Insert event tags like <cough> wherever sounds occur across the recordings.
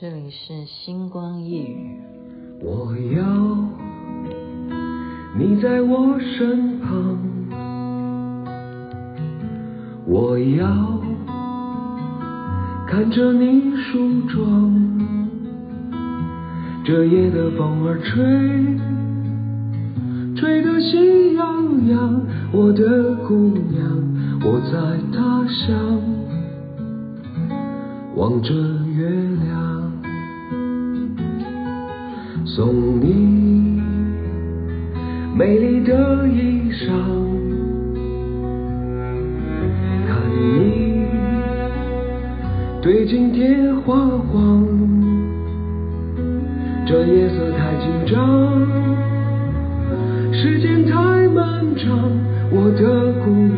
这里是星光夜语。我要你在我身旁，我要看着你梳妆，这夜的风儿吹，吹得喜洋洋。我的姑娘，我在他乡望着送你美丽的衣裳，看你对镜贴花黄，这夜色太紧张，时间太漫长，我的姑娘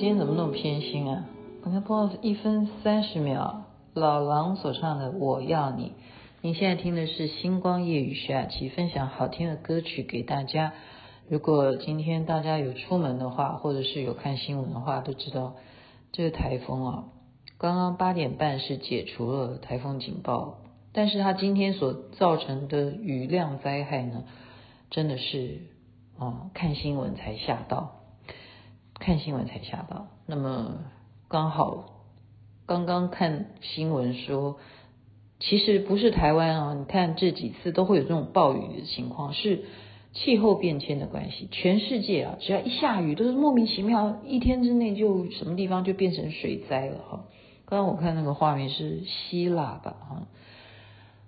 今天怎么那么偏心啊？我才播到一分三十秒，老狼所唱的《我要你》。你现在听的是星光夜雨徐雅琪分享好听的歌曲给大家。如果今天大家有出门的话，或者是有看新闻的话，都知道这个台风啊，刚刚八点半是解除了台风警报，但是它今天所造成的雨量灾害呢，真的是啊，看新闻才吓到。看新闻才吓到，那么刚好刚刚看新闻说，其实不是台湾啊，你看这几次都会有这种暴雨的情况，是气候变迁的关系。全世界啊，只要一下雨，都是莫名其妙，一天之内就什么地方就变成水灾了哈。刚刚我看那个画面是希腊吧哈，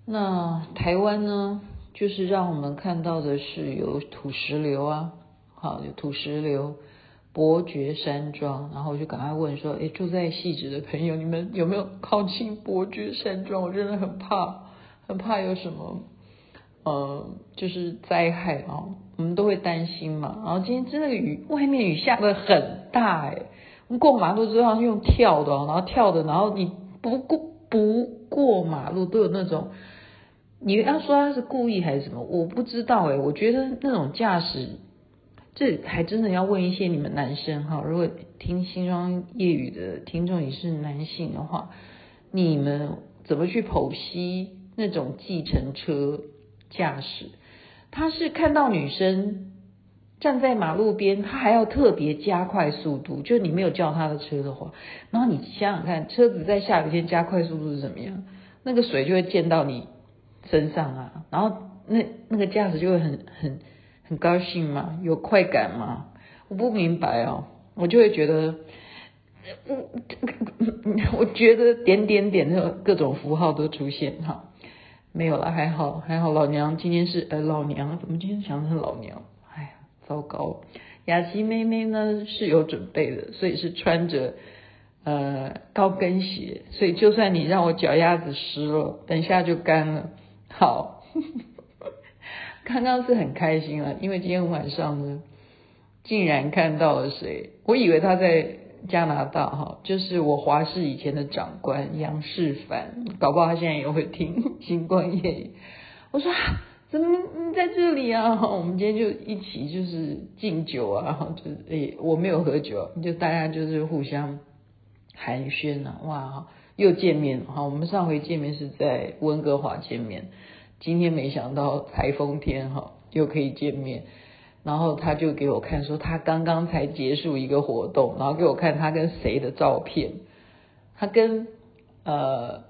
那台湾呢，就是让我们看到的是有土石流啊，好，有土石流。伯爵山庄，然后我就赶快问说：“诶，住在汐止的朋友，你们有没有靠近伯爵山庄？我真的很怕，很怕有什么，呃，就是灾害啊，我们都会担心嘛。然后今天真的雨，外面雨下得很大诶，我们过马路之后是用跳的，然后跳的，然后你不过不过马路都有那种，你要说他是故意还是什么，我不知道诶，我觉得那种驾驶。”这还真的要问一些你们男生哈，如果听星光夜语的听众也是男性的话，你们怎么去剖析那种计程车驾驶？他是看到女生站在马路边，他还要特别加快速度，就你没有叫他的车的话，然后你想想看，车子在下雨天加快速度是怎么样？那个水就会溅到你身上啊，然后那那个驾驶就会很很。很高兴吗？有快感吗？我不明白哦，我就会觉得，我 <laughs> 我觉得点点点的各种符号都出现哈，没有了，还好还好，老娘今天是呃老娘，怎么今天想成老娘？哎呀，糟糕！雅琪妹妹呢是有准备的，所以是穿着呃高跟鞋，所以就算你让我脚丫子湿了，等一下就干了。好。刚刚是很开心啊，因为今天晚上呢，竟然看到了谁？我以为他在加拿大哈，就是我华视以前的长官杨世凡，搞不好他现在也会听星光夜语。我说怎么你在这里啊？我们今天就一起就是敬酒啊，就是诶，我没有喝酒，就大家就是互相寒暄啊，哇，又见面了哈。我们上回见面是在温哥华见面。今天没想到台风天哈，又可以见面，然后他就给我看说他刚刚才结束一个活动，然后给我看他跟谁的照片，他跟呃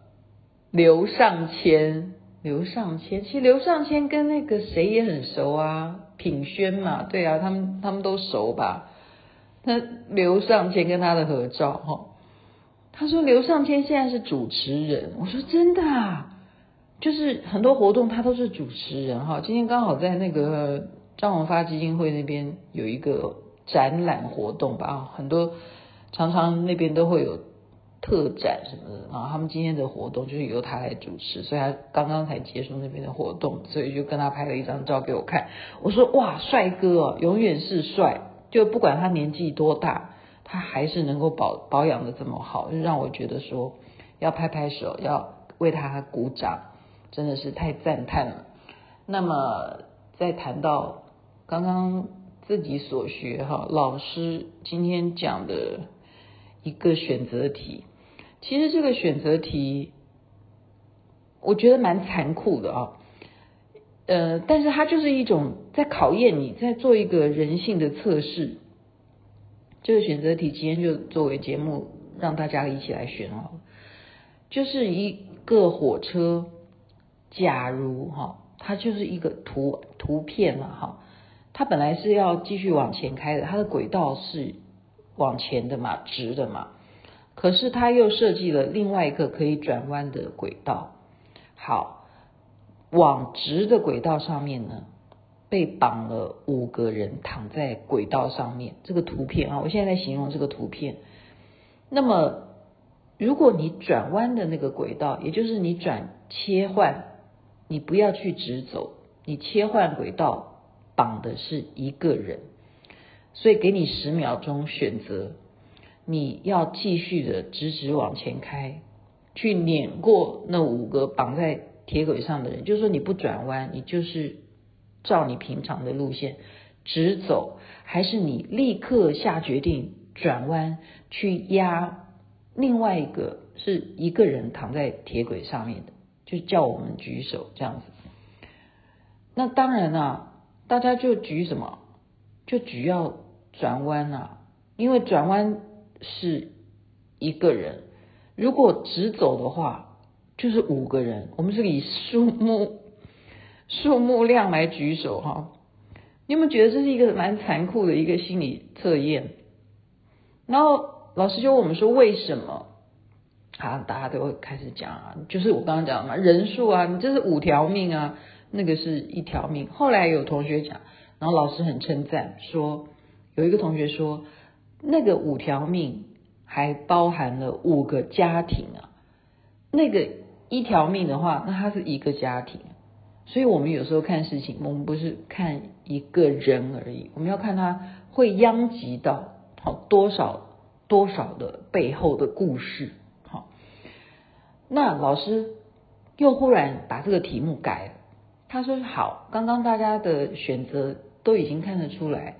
刘尚谦，刘尚谦，其实刘尚谦跟那个谁也很熟啊，品轩嘛，对啊，他们他们都熟吧？他刘尚谦跟他的合照哈，他说刘尚谦现在是主持人，我说真的啊。就是很多活动他都是主持人哈，今天刚好在那个张荣发基金会那边有一个展览活动吧，很多常常那边都会有特展什么的，然后他们今天的活动就是由他来主持，所以他刚刚才结束那边的活动，所以就跟他拍了一张照给我看。我说哇，帅哥哦，永远是帅，就不管他年纪多大，他还是能够保保养的这么好，就让我觉得说要拍拍手，要为他鼓掌，真的是太赞叹了。那么再谈到刚刚。自己所学哈，老师今天讲的一个选择题，其实这个选择题我觉得蛮残酷的啊，呃，但是它就是一种在考验你，在做一个人性的测试。这个选择题今天就作为节目让大家一起来选哦，就是一个火车，假如哈，它就是一个图图片嘛哈。它本来是要继续往前开的，它的轨道是往前的嘛，直的嘛。可是它又设计了另外一个可以转弯的轨道。好，往直的轨道上面呢，被绑了五个人躺在轨道上面。这个图片啊，我现在在形容这个图片。那么，如果你转弯的那个轨道，也就是你转切换，你不要去直走，你切换轨道。绑的是一个人，所以给你十秒钟选择，你要继续的直直往前开，去碾过那五个绑在铁轨上的人。就是说你不转弯，你就是照你平常的路线直走，还是你立刻下决定转弯去压另外一个是一个人躺在铁轨上面的，就叫我们举手这样子。那当然啊。大家就举什么？就举要转弯啊，因为转弯是一个人，如果直走的话就是五个人。我们是以数目数目量来举手哈。你有没有觉得这是一个蛮残酷的一个心理测验？然后老师就问我们说为什么？啊，大家都会开始讲啊，就是我刚刚讲的嘛，人数啊，你这是五条命啊。那个是一条命。后来有同学讲，然后老师很称赞说，有一个同学说，那个五条命还包含了五个家庭啊。那个一条命的话，那它是一个家庭。所以我们有时候看事情，我们不是看一个人而已，我们要看他会殃及到好多少多少的背后的故事。那老师又忽然把这个题目改了。他说好，刚刚大家的选择都已经看得出来，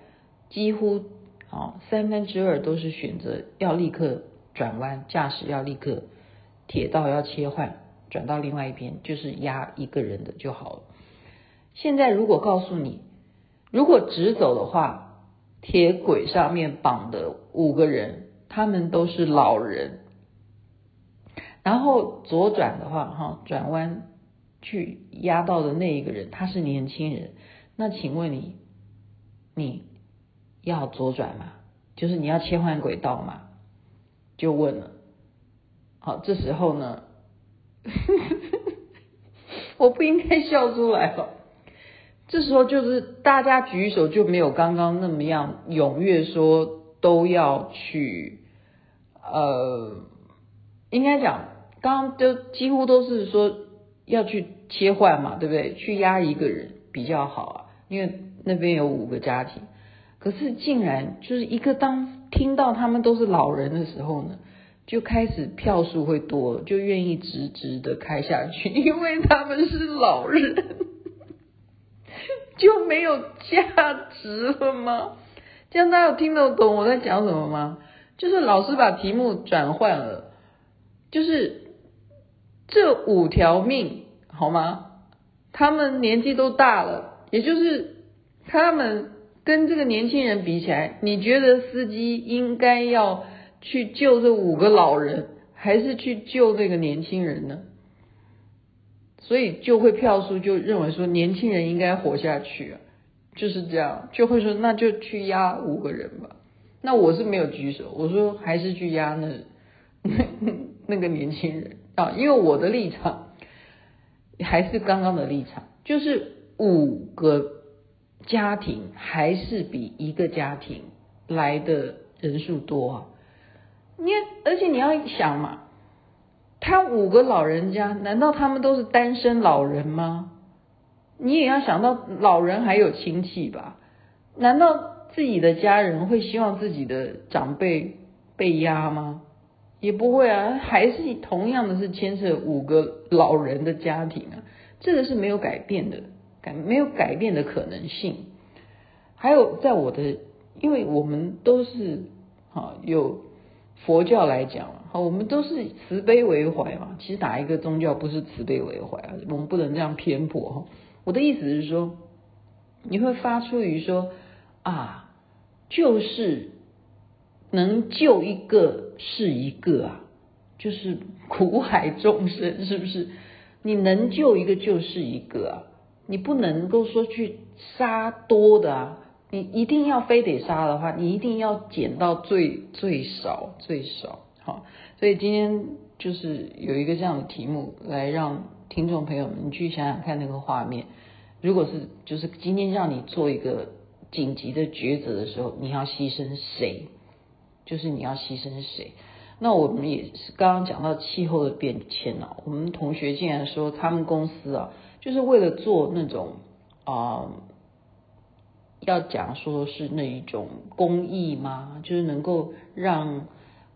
几乎哦三分之二都是选择要立刻转弯，驾驶要立刻铁道要切换转到另外一边，就是压一个人的就好了。现在如果告诉你，如果直走的话，铁轨上面绑的五个人，他们都是老人，然后左转的话，哈转弯。去压到的那一个人，他是年轻人，那请问你，你要左转吗？就是你要切换轨道吗？就问了。好，这时候呢，<laughs> 我不应该笑出来了。这时候就是大家举手就没有刚刚那么样踊跃说都要去，呃，应该讲刚刚就几乎都是说。要去切换嘛，对不对？去压一个人比较好啊，因为那边有五个家庭。可是竟然就是一个当听到他们都是老人的时候呢，就开始票数会多，就愿意直直的开下去，<laughs> 因为他们是老人，就没有价值了吗？这样大家有听得懂我在讲什么吗？就是老师把题目转换了，就是。这五条命好吗？他们年纪都大了，也就是他们跟这个年轻人比起来，你觉得司机应该要去救这五个老人，还是去救这个年轻人呢？所以就会票数就认为说年轻人应该活下去啊，就是这样，就会说那就去压五个人吧。那我是没有举手，我说还是去压那那个年轻人。啊，因为我的立场还是刚刚的立场，就是五个家庭还是比一个家庭来的人数多啊。你而且你要想嘛，他五个老人家，难道他们都是单身老人吗？你也要想到老人还有亲戚吧？难道自己的家人会希望自己的长辈被压吗？也不会啊，还是同样的是牵涉五个老人的家庭啊，这个是没有改变的，改没有改变的可能性。还有在我的，因为我们都是哈有佛教来讲哈，我们都是慈悲为怀嘛。其实哪一个宗教不是慈悲为怀啊？我们不能这样偏颇哈。我的意思是说，你会发出于说啊，就是能救一个是一个啊，就是苦海众生是不是？你能救一个就是一个啊，你不能够说去杀多的啊，你一定要非得杀的话，你一定要减到最最少最少。好，所以今天就是有一个这样的题目来让。听众朋友们，你去想想看那个画面，如果是就是今天让你做一个紧急的抉择的时候，你要牺牲谁？就是你要牺牲谁？那我们也是刚刚讲到气候的变迁啊，我们同学竟然说他们公司啊，就是为了做那种啊、要讲说是那一种公益吗？就是能够让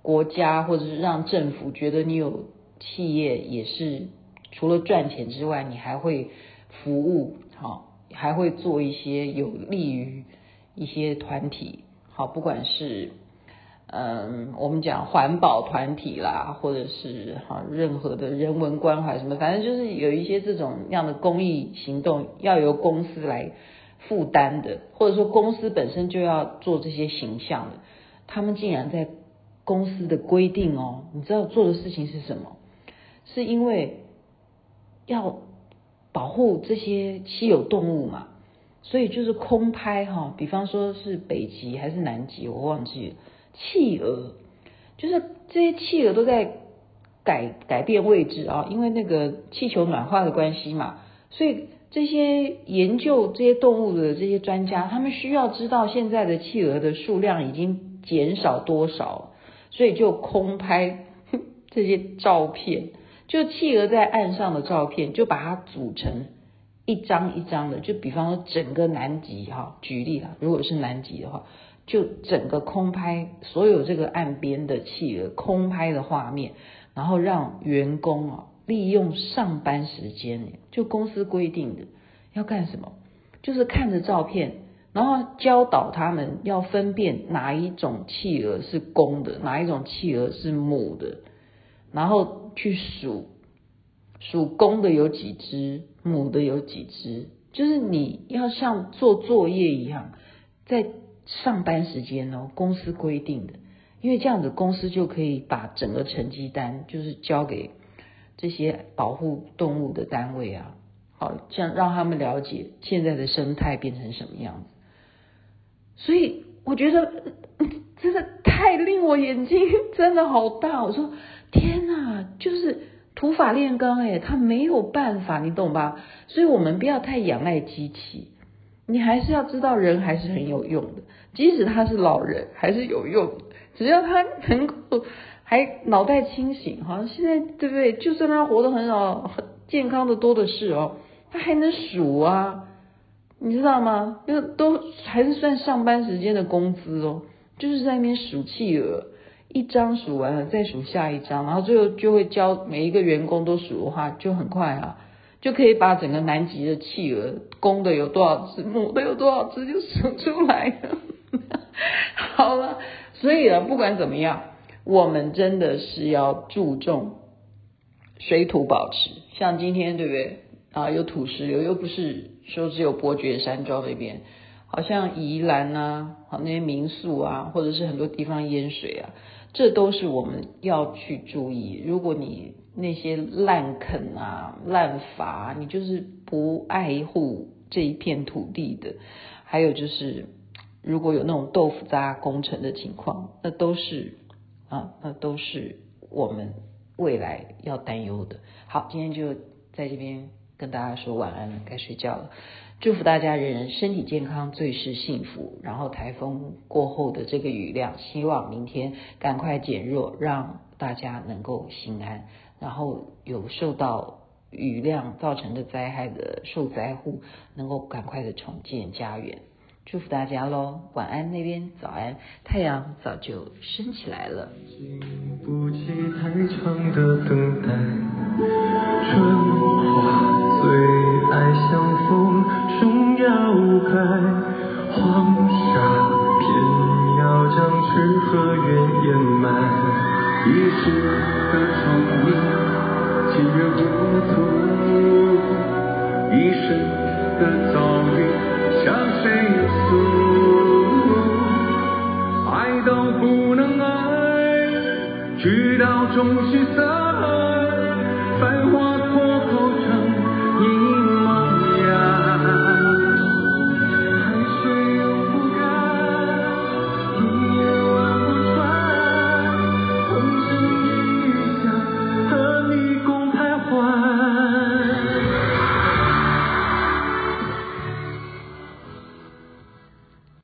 国家或者是让政府觉得你有企业也是。除了赚钱之外，你还会服务，好，还会做一些有利于一些团体，好，不管是嗯，我们讲环保团体啦，或者是哈任何的人文关怀什么，反正就是有一些这种样的公益行动要由公司来负担的，或者说公司本身就要做这些形象的，他们竟然在公司的规定哦，你知道做的事情是什么？是因为。要保护这些稀有动物嘛，所以就是空拍哈，比方说是北极还是南极，我忘记了。企鹅就是这些企鹅都在改改变位置啊，因为那个气球暖化的关系嘛，所以这些研究这些动物的这些专家，他们需要知道现在的企鹅的数量已经减少多少，所以就空拍 <laughs> 这些照片。就企鹅在岸上的照片，就把它组成一张一张的。就比方说整个南极哈，举例了，如果是南极的话，就整个空拍所有这个岸边的企鹅空拍的画面，然后让员工啊利用上班时间，就公司规定的要干什么，就是看着照片，然后教导他们要分辨哪一种企鹅是公的，哪一种企鹅是母的。然后去数，数公的有几只，母的有几只，就是你要像做作业一样，在上班时间哦，公司规定的，因为这样子公司就可以把整个成绩单就是交给这些保护动物的单位啊，好，这样让他们了解现在的生态变成什么样子。所以我觉得真的太令我眼睛 <laughs> 真的好大，我说。天呐，就是土法炼钢哎，他没有办法，你懂吧？所以我们不要太仰赖机器，你还是要知道人还是很有用的，即使他是老人还是有用的，只要他能够还脑袋清醒，好像现在对不对？就算他活得很好，很健康的多的是哦，他还能数啊，你知道吗？那都还是算上班时间的工资哦，就是在那边数企鹅。一张数完了，再数下一张，然后最后就会教每一个员工都数的话，就很快啊，就可以把整个南极的企鹅，公的有多少只，母的有多少只，就数出来了。<laughs> 好了，所以啊，不管怎么样，我们真的是要注重水土保持。像今天对不对啊？有土石流，又不是说只有伯爵山庄那边，好像宜兰啊，好那些民宿啊，或者是很多地方淹水啊。这都是我们要去注意。如果你那些滥垦啊、滥伐，你就是不爱护这一片土地的。还有就是，如果有那种豆腐渣工程的情况，那都是啊，那都是我们未来要担忧的。好，今天就在这边跟大家说晚安了，该睡觉了。祝福大家人人身体健康，最是幸福。然后台风过后的这个雨量，希望明天赶快减弱，让大家能够心安。然后有受到雨量造成的灾害的受灾户，能够赶快的重建家园。祝福大家喽，晚安那边，早安，太阳早就升起来了。经不起太长的等待，春花最爱相逢，黄沙偏要将诗和远掩埋，一世的聪明，几人糊涂，一生的遭遇。向谁诉？爱到不能爱，直到终须散，